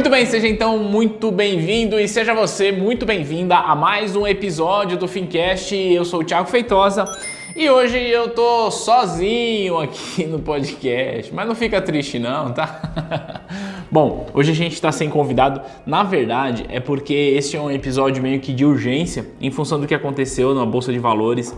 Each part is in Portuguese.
Muito bem, seja então muito bem-vindo e seja você muito bem-vinda a mais um episódio do Fincast. Eu sou o Thiago Feitosa e hoje eu tô sozinho aqui no podcast, mas não fica triste não, tá? Bom, hoje a gente está sem convidado. Na verdade, é porque este é um episódio meio que de urgência em função do que aconteceu na Bolsa de Valores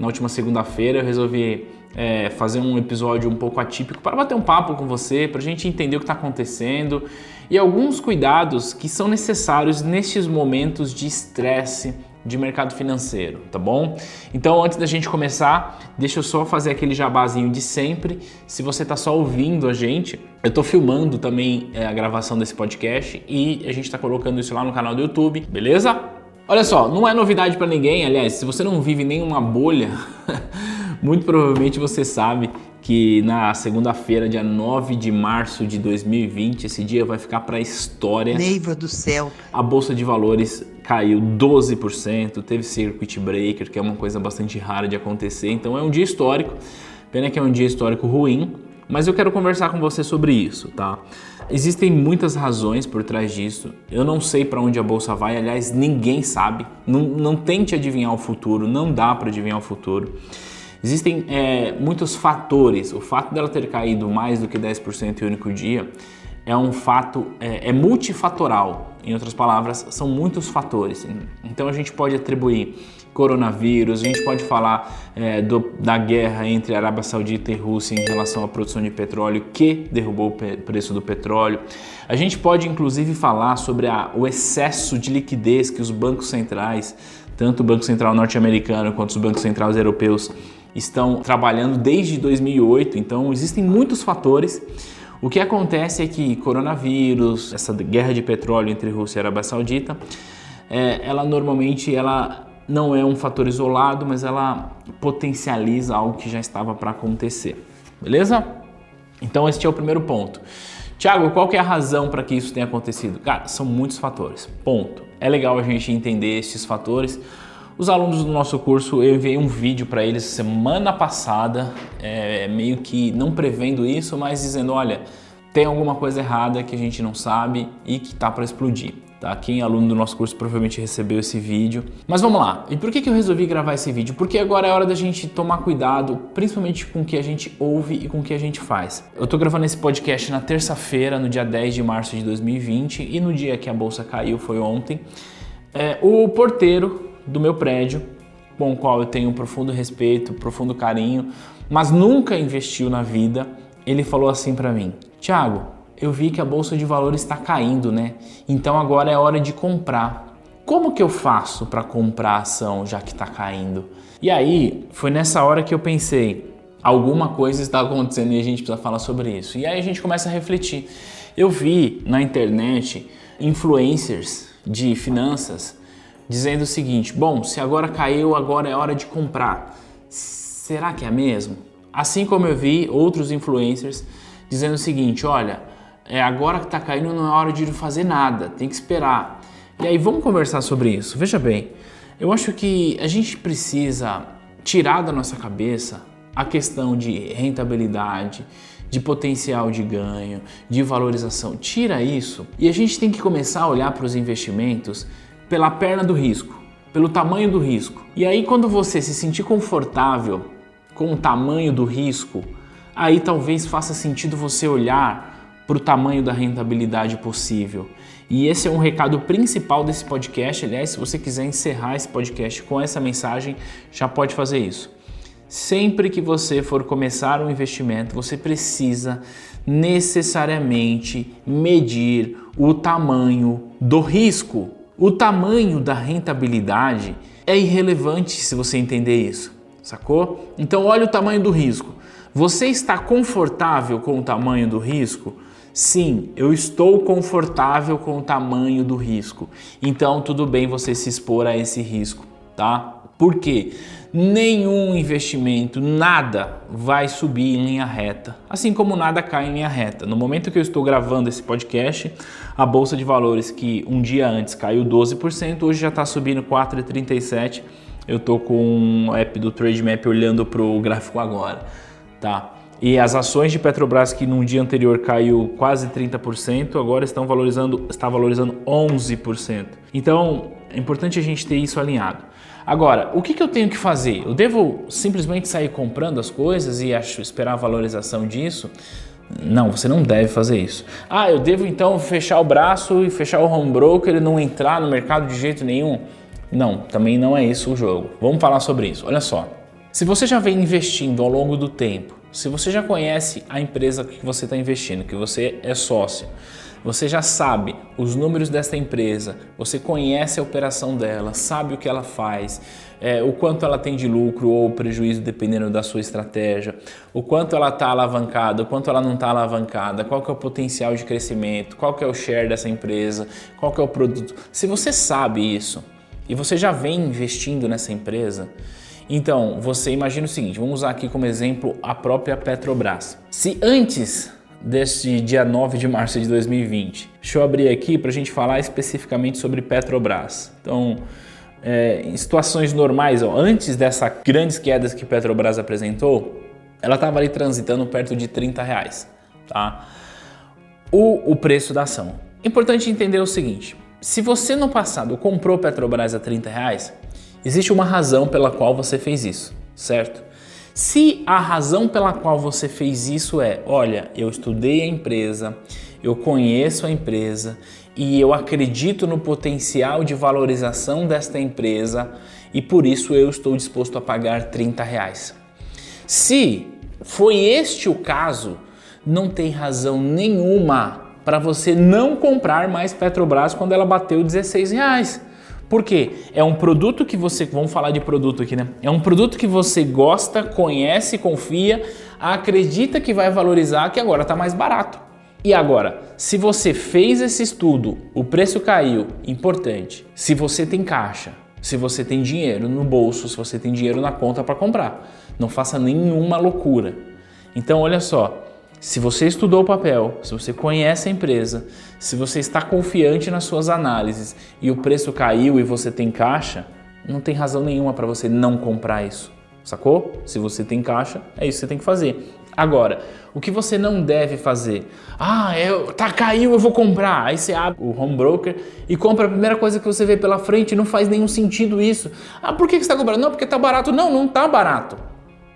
na última segunda-feira. Eu resolvi é, fazer um episódio um pouco atípico para bater um papo com você, para a gente entender o que está acontecendo e alguns cuidados que são necessários nestes momentos de estresse de mercado financeiro, tá bom? Então, antes da gente começar, deixa eu só fazer aquele jabazinho de sempre. Se você tá só ouvindo a gente, eu tô filmando também é, a gravação desse podcast e a gente tá colocando isso lá no canal do YouTube, beleza? Olha só, não é novidade para ninguém, aliás, se você não vive nenhuma bolha, muito provavelmente você sabe que na segunda-feira, dia 9 de março de 2020, esse dia vai ficar para a história. Neiva do céu. A bolsa de valores caiu 12%, teve circuit breaker, que é uma coisa bastante rara de acontecer. Então é um dia histórico. Pena que é um dia histórico ruim, mas eu quero conversar com você sobre isso, tá? Existem muitas razões por trás disso. Eu não sei para onde a bolsa vai, aliás, ninguém sabe. Não, não tente adivinhar o futuro, não dá para adivinhar o futuro. Existem é, muitos fatores. O fato dela ter caído mais do que 10% em um único dia é um fato, é, é, multifatoral. Em outras palavras, são muitos fatores. Então a gente pode atribuir coronavírus, a gente pode falar é, do, da guerra entre Arábia Saudita e Rússia em relação à produção de petróleo que derrubou o preço do petróleo. A gente pode inclusive falar sobre a, o excesso de liquidez que os bancos centrais, tanto o Banco Central norte-americano quanto os bancos centrais europeus, estão trabalhando desde 2008, então existem muitos fatores. O que acontece é que coronavírus, essa guerra de petróleo entre Rússia e Arábia Saudita, é, ela normalmente ela não é um fator isolado, mas ela potencializa algo que já estava para acontecer. Beleza? Então este é o primeiro ponto. Tiago, qual é a razão para que isso tenha acontecido? Cara, são muitos fatores. Ponto. É legal a gente entender esses fatores os alunos do nosso curso, eu enviei um vídeo para eles semana passada, é, meio que não prevendo isso, mas dizendo: olha, tem alguma coisa errada que a gente não sabe e que tá para explodir. Tá? Quem é aluno do nosso curso provavelmente recebeu esse vídeo. Mas vamos lá. E por que, que eu resolvi gravar esse vídeo? Porque agora é hora da gente tomar cuidado, principalmente com o que a gente ouve e com o que a gente faz. Eu tô gravando esse podcast na terça-feira, no dia 10 de março de 2020, e no dia que a bolsa caiu, foi ontem. É, o porteiro do meu prédio, com o qual eu tenho um profundo respeito, um profundo carinho, mas nunca investiu na vida, ele falou assim para mim: Tiago, eu vi que a bolsa de valores está caindo, né? Então agora é hora de comprar. Como que eu faço para comprar a ação já que está caindo? E aí foi nessa hora que eu pensei: alguma coisa está acontecendo e a gente precisa falar sobre isso. E aí a gente começa a refletir. Eu vi na internet influencers de finanças dizendo o seguinte: bom, se agora caiu, agora é hora de comprar. Será que é mesmo? Assim como eu vi outros influencers dizendo o seguinte: olha, é agora que está caindo, não é hora de fazer nada, tem que esperar. E aí vamos conversar sobre isso. Veja bem, eu acho que a gente precisa tirar da nossa cabeça a questão de rentabilidade, de potencial de ganho, de valorização. Tira isso e a gente tem que começar a olhar para os investimentos pela perna do risco, pelo tamanho do risco. E aí, quando você se sentir confortável com o tamanho do risco, aí talvez faça sentido você olhar para o tamanho da rentabilidade possível. E esse é um recado principal desse podcast. Aliás, se você quiser encerrar esse podcast com essa mensagem, já pode fazer isso. Sempre que você for começar um investimento, você precisa necessariamente medir o tamanho do risco. O tamanho da rentabilidade é irrelevante se você entender isso, sacou? Então olha o tamanho do risco. Você está confortável com o tamanho do risco? Sim, eu estou confortável com o tamanho do risco. Então tudo bem você se expor a esse risco, tá? Por quê? Nenhum investimento, nada vai subir em linha reta, assim como nada cai em linha reta. No momento que eu estou gravando esse podcast, a bolsa de valores que um dia antes caiu 12%, hoje já está subindo 4,37%. Eu estou com o app do TradeMap olhando para o gráfico agora, tá? E as ações de Petrobras que num dia anterior caiu quase 30%, agora estão valorizando, está valorizando 11%. Então, é importante a gente ter isso alinhado. Agora, o que, que eu tenho que fazer? Eu devo simplesmente sair comprando as coisas e esperar a valorização disso? Não, você não deve fazer isso. Ah, eu devo então fechar o braço e fechar o home broker e não entrar no mercado de jeito nenhum? Não, também não é isso o jogo. Vamos falar sobre isso. Olha só. Se você já vem investindo ao longo do tempo se você já conhece a empresa que você está investindo, que você é sócio, você já sabe os números dessa empresa, você conhece a operação dela, sabe o que ela faz, é, o quanto ela tem de lucro ou prejuízo dependendo da sua estratégia, o quanto ela está alavancada, o quanto ela não está alavancada, qual que é o potencial de crescimento, qual que é o share dessa empresa, qual que é o produto. Se você sabe isso e você já vem investindo nessa empresa, então, você imagina o seguinte, vamos usar aqui como exemplo a própria Petrobras. Se antes deste dia 9 de março de 2020, deixa eu abrir aqui para a gente falar especificamente sobre Petrobras. Então, é, em situações normais, ó, antes dessas grandes quedas que Petrobras apresentou, ela estava ali transitando perto de 30 reais, tá? O, o preço da ação. Importante entender o seguinte: se você no passado comprou Petrobras a 30 reais, Existe uma razão pela qual você fez isso, certo? Se a razão pela qual você fez isso é, olha, eu estudei a empresa, eu conheço a empresa e eu acredito no potencial de valorização desta empresa e por isso eu estou disposto a pagar 30 reais. Se foi este o caso, não tem razão nenhuma para você não comprar mais Petrobras quando ela bateu 16 reais. Por quê? É um produto que você, vamos falar de produto aqui, né? É um produto que você gosta, conhece, confia, acredita que vai valorizar, que agora está mais barato. E agora, se você fez esse estudo, o preço caiu, importante. Se você tem caixa, se você tem dinheiro no bolso, se você tem dinheiro na conta para comprar, não faça nenhuma loucura. Então, olha só, se você estudou o papel, se você conhece a empresa, se você está confiante nas suas análises e o preço caiu e você tem caixa, não tem razão nenhuma para você não comprar isso. Sacou? Se você tem caixa, é isso que você tem que fazer. Agora, o que você não deve fazer? Ah, eu, tá caiu, eu vou comprar. Aí você abre o home broker e compra a primeira coisa que você vê pela frente. Não faz nenhum sentido isso. Ah, por que você está comprando? Não, porque tá barato. Não, não tá barato.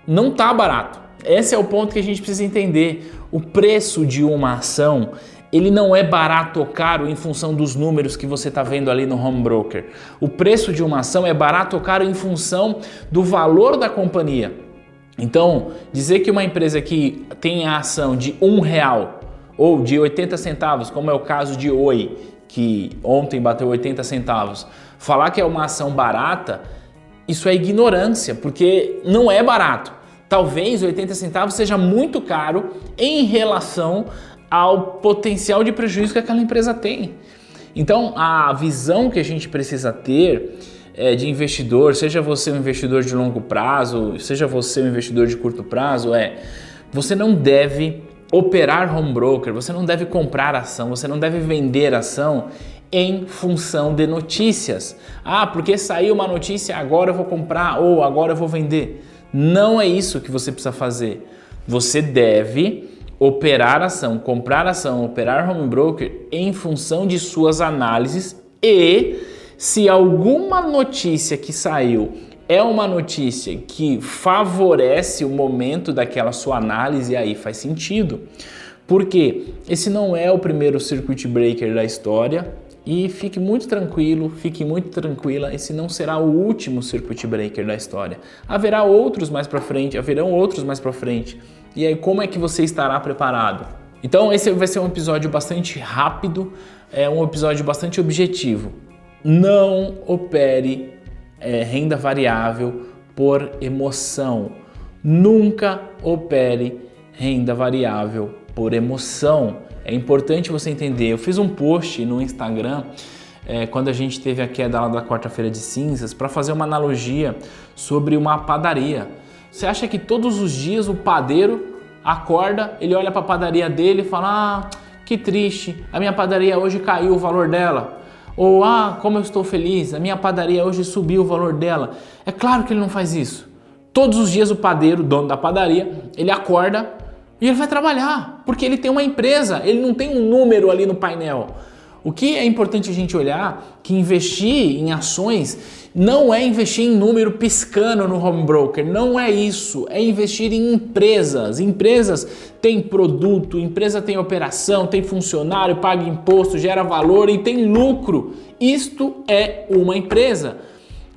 Não tá barato. Esse é o ponto que a gente precisa entender. O preço de uma ação ele não é barato ou caro em função dos números que você está vendo ali no home broker. O preço de uma ação é barato ou caro em função do valor da companhia. Então, dizer que uma empresa que tem a ação de um real ou de 80 centavos, como é o caso de Oi, que ontem bateu 80 centavos, falar que é uma ação barata, isso é ignorância, porque não é barato talvez 80 centavos seja muito caro em relação ao potencial de prejuízo que aquela empresa tem. Então, a visão que a gente precisa ter é, de investidor, seja você um investidor de longo prazo, seja você um investidor de curto prazo, é você não deve operar home broker, você não deve comprar ação, você não deve vender ação em função de notícias. Ah, porque saiu uma notícia, agora eu vou comprar ou agora eu vou vender. Não é isso que você precisa fazer. Você deve operar ação, comprar ação, operar home broker em função de suas análises e se alguma notícia que saiu é uma notícia que favorece o momento daquela sua análise, aí faz sentido. Porque esse não é o primeiro circuit breaker da história, e fique muito tranquilo, fique muito tranquila, esse não será o último circuit breaker da história. Haverá outros mais para frente, haverão outros mais para frente. E aí como é que você estará preparado? Então esse vai ser um episódio bastante rápido, é um episódio bastante objetivo. Não opere é, renda variável por emoção. Nunca opere renda variável por emoção É importante você entender. Eu fiz um post no Instagram é, quando a gente teve a queda lá da quarta-feira de cinzas para fazer uma analogia sobre uma padaria. Você acha que todos os dias o padeiro acorda, ele olha para a padaria dele e fala: Ah, que triste, a minha padaria hoje caiu o valor dela. Ou, ah, como eu estou feliz, a minha padaria hoje subiu o valor dela. É claro que ele não faz isso. Todos os dias o padeiro, dono da padaria, ele acorda e ele vai trabalhar, porque ele tem uma empresa, ele não tem um número ali no painel. O que é importante a gente olhar que investir em ações não é investir em número piscando no home broker, não é isso, é investir em empresas. Empresas têm produto, empresa tem operação, tem funcionário, paga imposto, gera valor e tem lucro. Isto é uma empresa.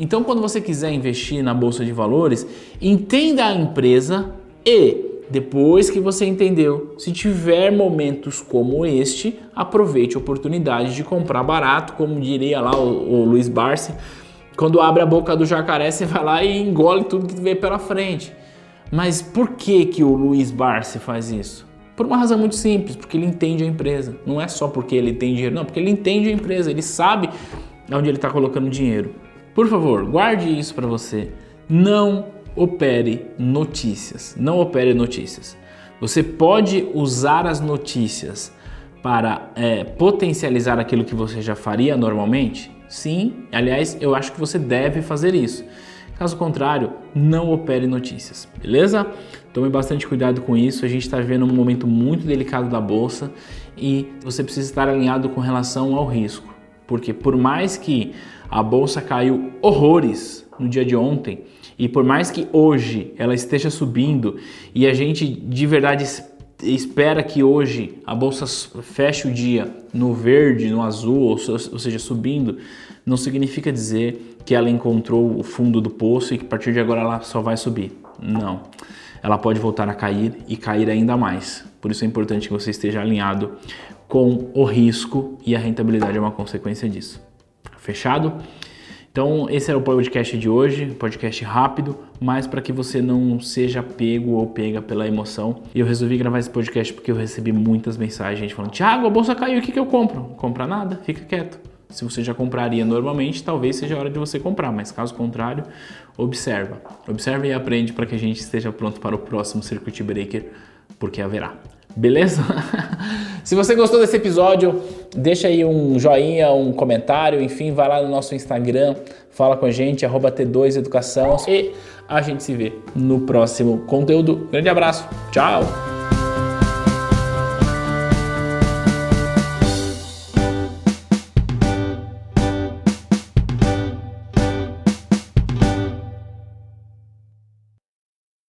Então, quando você quiser investir na bolsa de valores, entenda a empresa e depois que você entendeu, se tiver momentos como este, aproveite a oportunidade de comprar barato, como diria lá o, o Luiz Barsi, quando abre a boca do jacaré, você vai lá e engole tudo que vê pela frente. Mas por que que o Luiz Barsi faz isso? Por uma razão muito simples, porque ele entende a empresa. Não é só porque ele tem dinheiro, não, porque ele entende a empresa, ele sabe onde ele está colocando dinheiro. Por favor, guarde isso para você. Não opere notícias. Não opere notícias. Você pode usar as notícias para é, potencializar aquilo que você já faria normalmente? Sim, aliás, eu acho que você deve fazer isso. Caso contrário, não opere notícias, beleza? Tome bastante cuidado com isso. A gente está vivendo um momento muito delicado da bolsa e você precisa estar alinhado com relação ao risco, porque por mais que a bolsa caiu horrores no dia de ontem e por mais que hoje ela esteja subindo e a gente de verdade espera que hoje a bolsa feche o dia no verde, no azul, ou, seja, subindo, não significa dizer que ela encontrou o fundo do poço e que a partir de agora ela só vai subir. Não. Ela pode voltar a cair e cair ainda mais. Por isso é importante que você esteja alinhado com o risco e a rentabilidade é uma consequência disso. Fechado? Então, esse era o podcast de hoje, podcast rápido, mas para que você não seja pego ou pega pela emoção. Eu resolvi gravar esse podcast porque eu recebi muitas mensagens, falando: Tiago, a bolsa caiu, o que, que eu compro? Compra nada, fica quieto. Se você já compraria normalmente, talvez seja a hora de você comprar, mas caso contrário, observa. Observa e aprende para que a gente esteja pronto para o próximo Circuit Breaker, porque haverá. Beleza? Se você gostou desse episódio, deixa aí um joinha, um comentário, enfim, vai lá no nosso Instagram, fala com a gente, T2Educação e a gente se vê no próximo conteúdo. Grande abraço, tchau!